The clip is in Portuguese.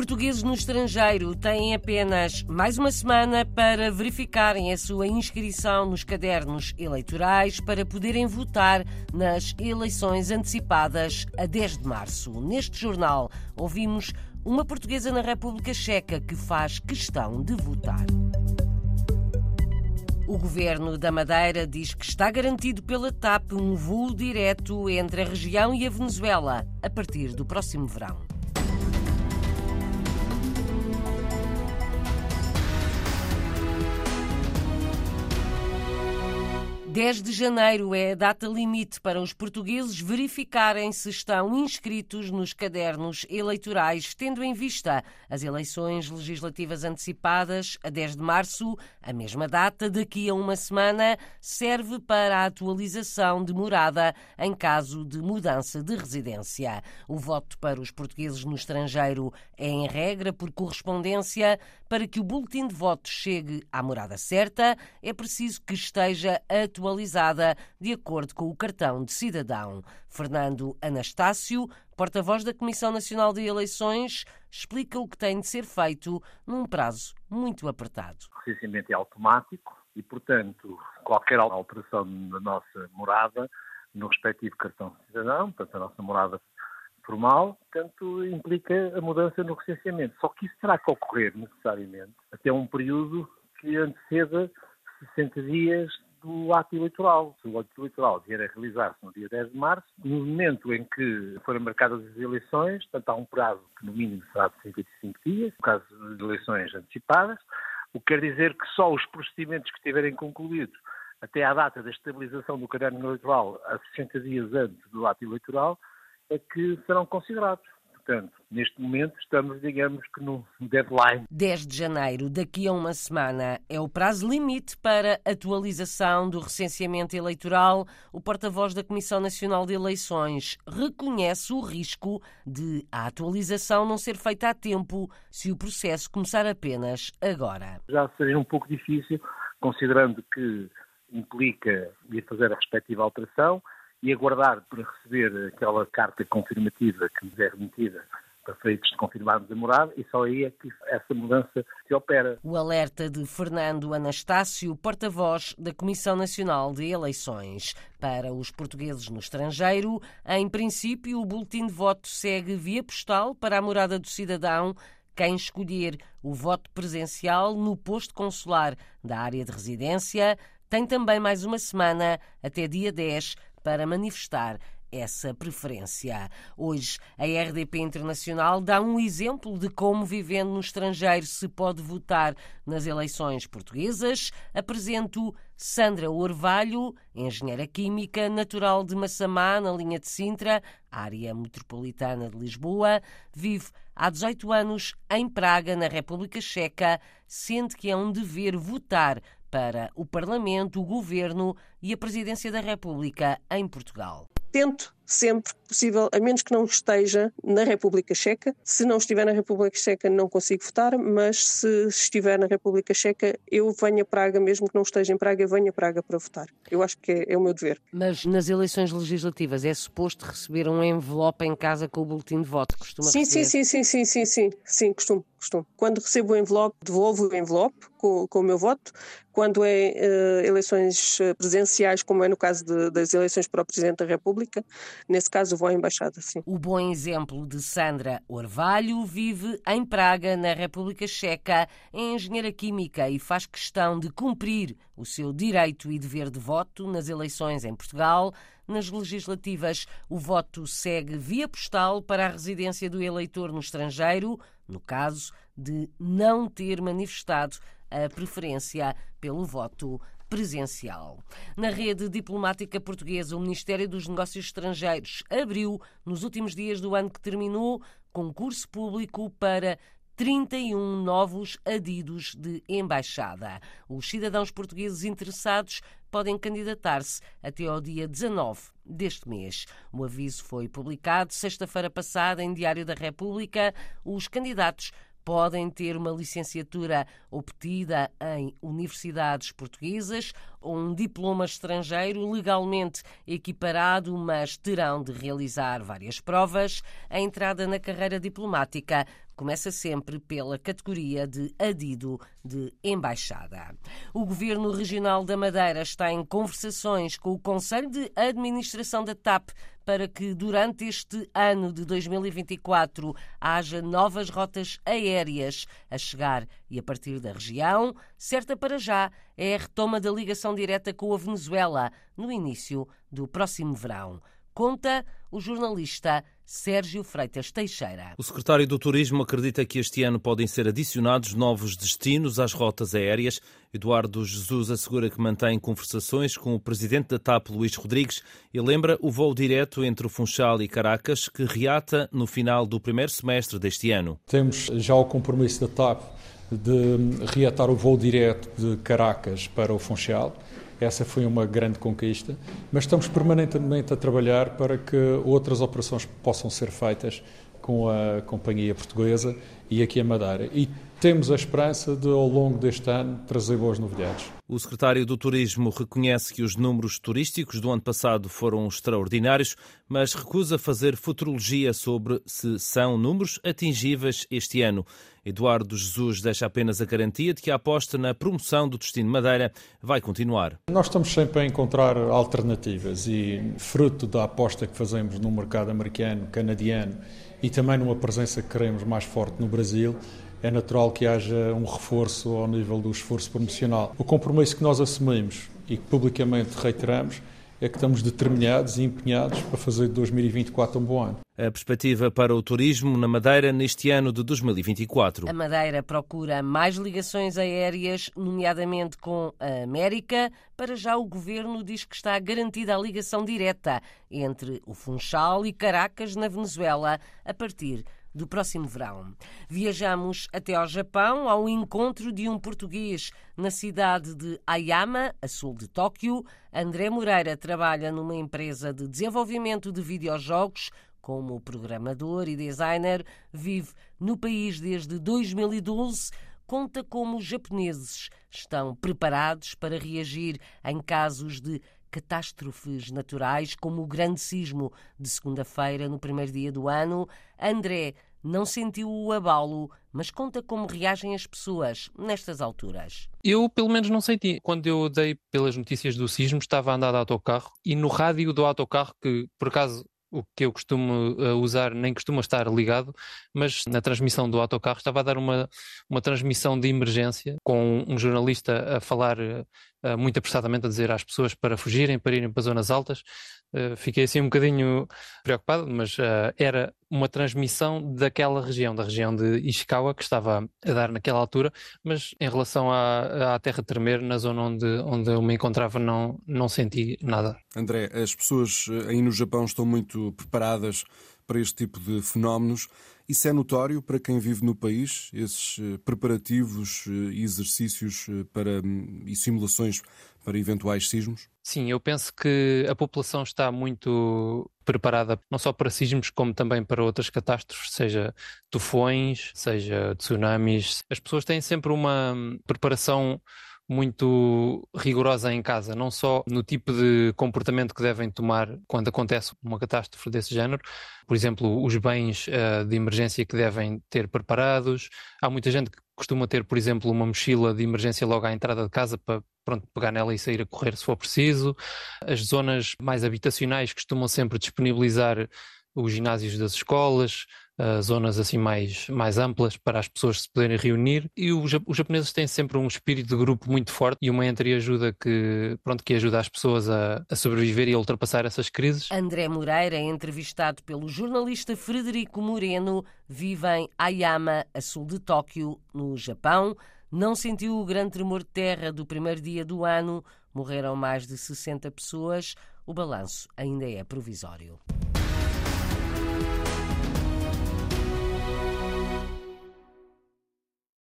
portugueses no estrangeiro têm apenas mais uma semana para verificarem a sua inscrição nos cadernos eleitorais para poderem votar nas eleições antecipadas a 10 de março. Neste jornal, ouvimos uma portuguesa na República Checa que faz questão de votar. O governo da Madeira diz que está garantido pela TAP um voo direto entre a região e a Venezuela a partir do próximo verão. 10 de janeiro é a data limite para os portugueses verificarem se estão inscritos nos cadernos eleitorais, tendo em vista as eleições legislativas antecipadas a 10 de março. A mesma data, daqui a uma semana, serve para a atualização de morada em caso de mudança de residência. O voto para os portugueses no estrangeiro é, em regra, por correspondência. Para que o boletim de voto chegue à morada certa, é preciso que esteja atualizado atualizada de acordo com o cartão de cidadão. Fernando Anastácio, porta-voz da Comissão Nacional de Eleições, explica o que tem de ser feito num prazo muito apertado. O recenseamento é automático e, portanto, qualquer alteração na nossa morada, no respectivo cartão de cidadão, portanto, a nossa morada formal, portanto, implica a mudança no recenseamento. Só que isso terá que ocorrer necessariamente até um período que anteceda 60 dias do ato eleitoral. Se o ato eleitoral vier a realizar-se no dia 10 de março, no momento em que forem marcadas as eleições, portanto há um prazo que no mínimo será de 55 dias, no caso de eleições antecipadas, o que quer dizer que só os procedimentos que estiverem concluídos até à data da estabilização do caderno eleitoral, a 60 dias antes do ato eleitoral, é que serão considerados. Portanto, neste momento estamos, digamos que no deadline. 10 de janeiro, daqui a uma semana, é o prazo limite para atualização do recenseamento eleitoral. O porta-voz da Comissão Nacional de Eleições reconhece o risco de a atualização não ser feita a tempo se o processo começar apenas agora. Já seria um pouco difícil, considerando que implica ir fazer a respectiva alteração e aguardar para receber aquela carta confirmativa que nos é remetida para feitos de confirmarmos a morada e só aí é que essa mudança se opera. O alerta de Fernando Anastácio, porta-voz da Comissão Nacional de Eleições. Para os portugueses no estrangeiro, em princípio, o boletim de voto segue via postal para a morada do cidadão quem escolher o voto presencial no posto consular da área de residência tem também mais uma semana, até dia 10, para manifestar essa preferência. Hoje, a RDP Internacional dá um exemplo de como, vivendo no estrangeiro, se pode votar nas eleições portuguesas. Apresento Sandra Orvalho, engenheira química, natural de Massamá, na linha de Sintra, área metropolitana de Lisboa. Vive há 18 anos em Praga, na República Checa. Sente que é um dever votar para o Parlamento, o Governo e a Presidência da República em Portugal. Tento sempre possível, a menos que não esteja na República Checa. Se não estiver na República Checa, não consigo votar, mas se estiver na República Checa, eu venho a Praga, mesmo que não esteja em Praga, eu venho a Praga para votar. Eu acho que é, é o meu dever. Mas nas eleições legislativas é suposto receber um envelope em casa com o boletim de voto? Costuma sim, receber? sim, sim, sim, sim, sim, sim, sim, costumo, costumo. Quando recebo o envelope, devolvo o envelope com, com o meu voto. Quando é uh, eleições presenciais, como é no caso de, das eleições para o Presidente da República, nesse caso vou à Embaixada, sim. O bom exemplo de Sandra Orvalho vive em Praga, na República Checa, é engenheira química e faz questão de cumprir o seu direito e dever de voto nas eleições em Portugal. Nas legislativas, o voto segue via postal para a residência do eleitor no estrangeiro, no caso de não ter manifestado a preferência pelo voto presencial. Na rede diplomática portuguesa, o Ministério dos Negócios Estrangeiros abriu, nos últimos dias do ano que terminou, concurso público para 31 novos adidos de embaixada. Os cidadãos portugueses interessados podem candidatar-se até ao dia 19 deste mês. O aviso foi publicado sexta-feira passada em Diário da República. Os candidatos podem ter uma licenciatura obtida em universidades portuguesas um diploma estrangeiro legalmente equiparado, mas terão de realizar várias provas. A entrada na carreira diplomática começa sempre pela categoria de adido de embaixada. O Governo Regional da Madeira está em conversações com o Conselho de Administração da TAP para que durante este ano de 2024 haja novas rotas aéreas a chegar e a partir da região. Certa para já é a retoma da ligação direta com a Venezuela no início do próximo verão. Conta o jornalista Sérgio Freitas Teixeira. O secretário do Turismo acredita que este ano podem ser adicionados novos destinos às rotas aéreas. Eduardo Jesus assegura que mantém conversações com o presidente da TAP, Luís Rodrigues, e lembra o voo direto entre o Funchal e Caracas, que reata no final do primeiro semestre deste ano. Temos já o compromisso da TAP de reatar o voo direto de Caracas para o Funchal. Essa foi uma grande conquista, mas estamos permanentemente a trabalhar para que outras operações possam ser feitas com a companhia portuguesa e aqui a Madeira. E temos a esperança de, ao longo deste ano, trazer boas novidades. O secretário do Turismo reconhece que os números turísticos do ano passado foram extraordinários, mas recusa fazer futurologia sobre se são números atingíveis este ano. Eduardo Jesus deixa apenas a garantia de que a aposta na promoção do destino Madeira vai continuar. Nós estamos sempre a encontrar alternativas e, fruto da aposta que fazemos no mercado americano, canadiano e também numa presença que queremos mais forte no Brasil, é natural que haja um reforço ao nível do esforço promocional. O compromisso que nós assumimos e que publicamente reiteramos é que estamos determinados e empenhados para fazer de 2024 um bom ano. A perspectiva para o turismo na Madeira neste ano de 2024. A Madeira procura mais ligações aéreas, nomeadamente com a América. Para já, o governo diz que está garantida a ligação direta entre o Funchal e Caracas, na Venezuela, a partir do próximo verão. Viajamos até ao Japão ao encontro de um português na cidade de Ayama, a sul de Tóquio. André Moreira trabalha numa empresa de desenvolvimento de videojogos. Como programador e designer, vive no país desde 2012 conta como os japoneses estão preparados para reagir em casos de catástrofes naturais, como o grande sismo de segunda-feira, no primeiro dia do ano. André não sentiu o abalo, mas conta como reagem as pessoas nestas alturas. Eu, pelo menos, não senti. Quando eu dei pelas notícias do sismo, estava a andar de autocarro e no rádio do autocarro, que por acaso o que eu costumo uh, usar nem costuma estar ligado, mas na transmissão do autocarro estava a dar uma, uma transmissão de emergência com um jornalista a falar uh, muito apressadamente, a dizer às pessoas para fugirem, para irem para zonas altas. Uh, fiquei assim um bocadinho preocupado, mas era uma transmissão daquela região, da região de Ishikawa, que estava a dar naquela altura, mas em relação à, à terra tremer, na zona onde, onde eu me encontrava, não, não senti nada. André, as pessoas aí no Japão estão muito preparadas para este tipo de fenómenos. Isso é notório para quem vive no país, esses eh, preparativos eh, e exercícios eh, para, hum, e simulações para eventuais sismos? Sim, eu penso que a população está muito preparada não só para sismos, como também para outras catástrofes, seja tufões, seja tsunamis. As pessoas têm sempre uma hum, preparação muito rigorosa em casa, não só no tipo de comportamento que devem tomar quando acontece uma catástrofe desse género, por exemplo, os bens uh, de emergência que devem ter preparados. Há muita gente que costuma ter, por exemplo, uma mochila de emergência logo à entrada de casa para pronto, pegar nela e sair a correr se for preciso. As zonas mais habitacionais costumam sempre disponibilizar os ginásios das escolas, uh, zonas assim mais, mais amplas para as pessoas se poderem reunir. E os, os japoneses têm sempre um espírito de grupo muito forte e uma entreajuda que, pronto, que ajuda as pessoas a, a sobreviver e a ultrapassar essas crises. André Moreira, entrevistado pelo jornalista Frederico Moreno, vive em Ayama, a sul de Tóquio, no Japão. Não sentiu o grande tremor de terra do primeiro dia do ano. Morreram mais de 60 pessoas. O balanço ainda é provisório.